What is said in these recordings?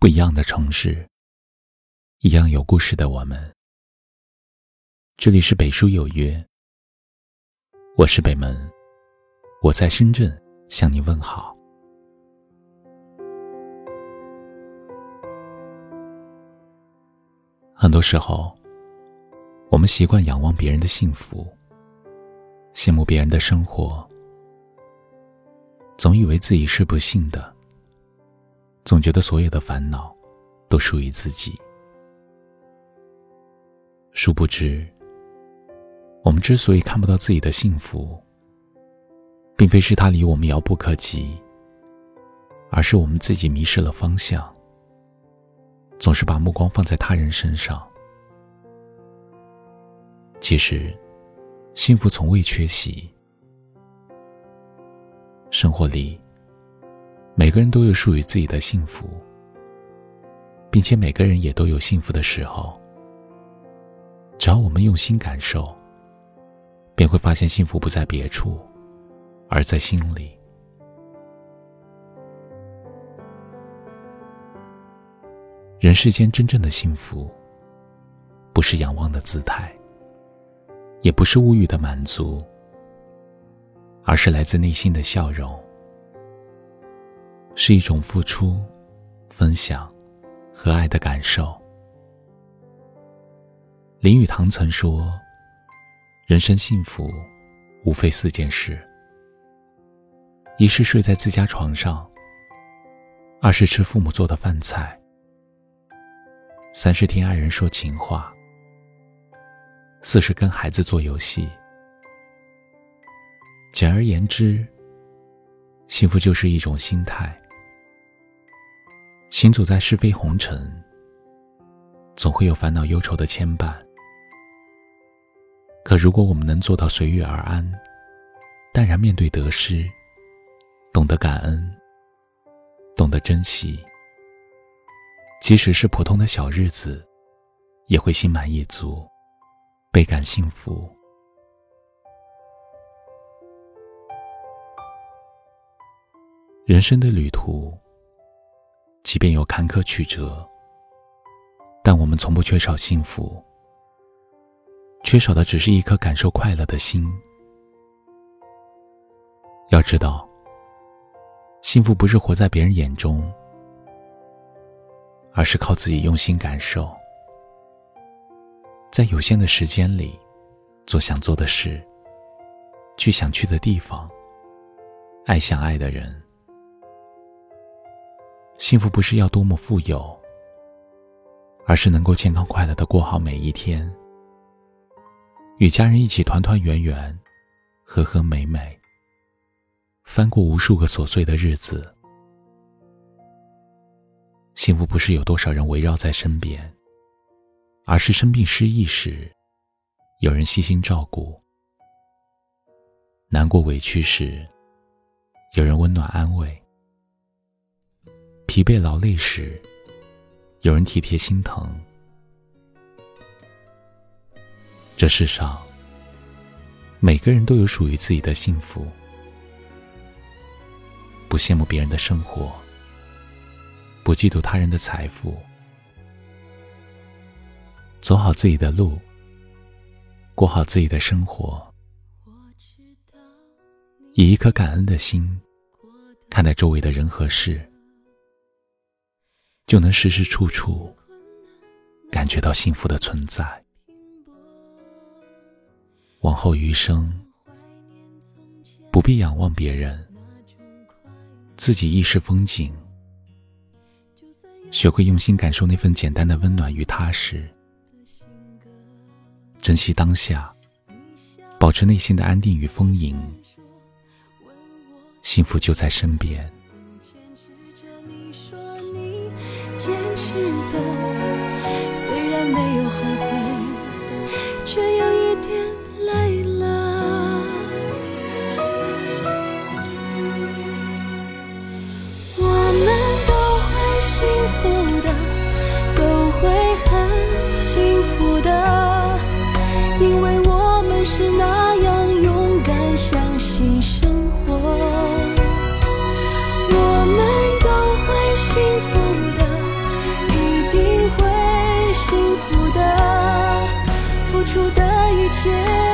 不一样的城市，一样有故事的我们。这里是北书有约，我是北门，我在深圳向你问好。很多时候，我们习惯仰望别人的幸福，羡慕别人的生活，总以为自己是不幸的。总觉得所有的烦恼都属于自己，殊不知，我们之所以看不到自己的幸福，并非是它离我们遥不可及，而是我们自己迷失了方向，总是把目光放在他人身上。其实，幸福从未缺席，生活里。每个人都有属于自己的幸福，并且每个人也都有幸福的时候。只要我们用心感受，便会发现幸福不在别处，而在心里。人世间真正的幸福，不是仰望的姿态，也不是物欲的满足，而是来自内心的笑容。是一种付出、分享和爱的感受。林语堂曾说：“人生幸福，无非四件事：一是睡在自家床上；二是吃父母做的饭菜；三是听爱人说情话；四是跟孩子做游戏。”简而言之，幸福就是一种心态。行走在是非红尘，总会有烦恼忧愁的牵绊。可如果我们能做到随遇而安，淡然面对得失，懂得感恩，懂得珍惜，即使是普通的小日子，也会心满意足，倍感幸福。人生的旅途。即便有坎坷曲折，但我们从不缺少幸福。缺少的只是一颗感受快乐的心。要知道，幸福不是活在别人眼中，而是靠自己用心感受。在有限的时间里，做想做的事，去想去的地方，爱想爱的人。幸福不是要多么富有，而是能够健康快乐的过好每一天，与家人一起团团圆圆，和和美美，翻过无数个琐碎的日子。幸福不是有多少人围绕在身边，而是生病失意时，有人悉心照顾；难过委屈时，有人温暖安慰。疲惫劳累时，有人体贴心疼。这世上，每个人都有属于自己的幸福。不羡慕别人的生活，不嫉妒他人的财富，走好自己的路，过好自己的生活，以一颗感恩的心看待周围的人和事。就能时时处处感觉到幸福的存在。往后余生，不必仰望别人，自己亦是风景。学会用心感受那份简单的温暖与踏实，珍惜当下，保持内心的安定与丰盈，幸福就在身边。坚持的虽然没有付的付出的一切。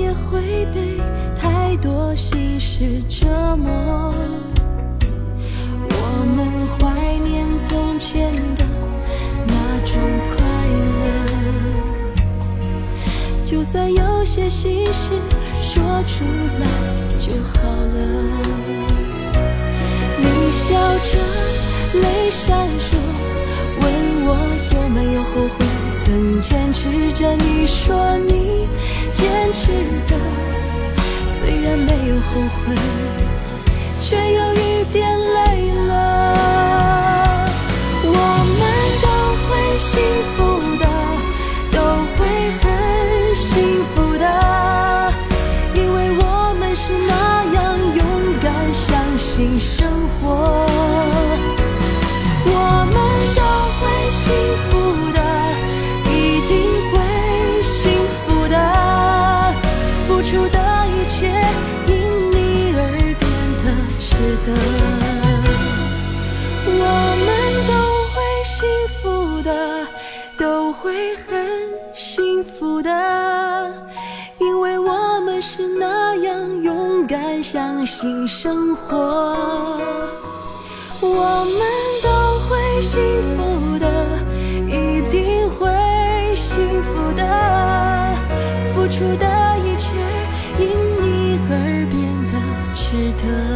也会被太多心事折磨。我们怀念从前的那种快乐，就算有些心事说出来就好了。你笑着，泪闪烁，问我有没有后悔，曾坚持着。你说你坚持的，虽然没有后悔，却有一点累了。我们都会幸福的，都会很幸福的，因为我们是那样勇敢，相信生活。新生活。我们都会幸福的，一定会幸福的，付出的一切因你而变得值得。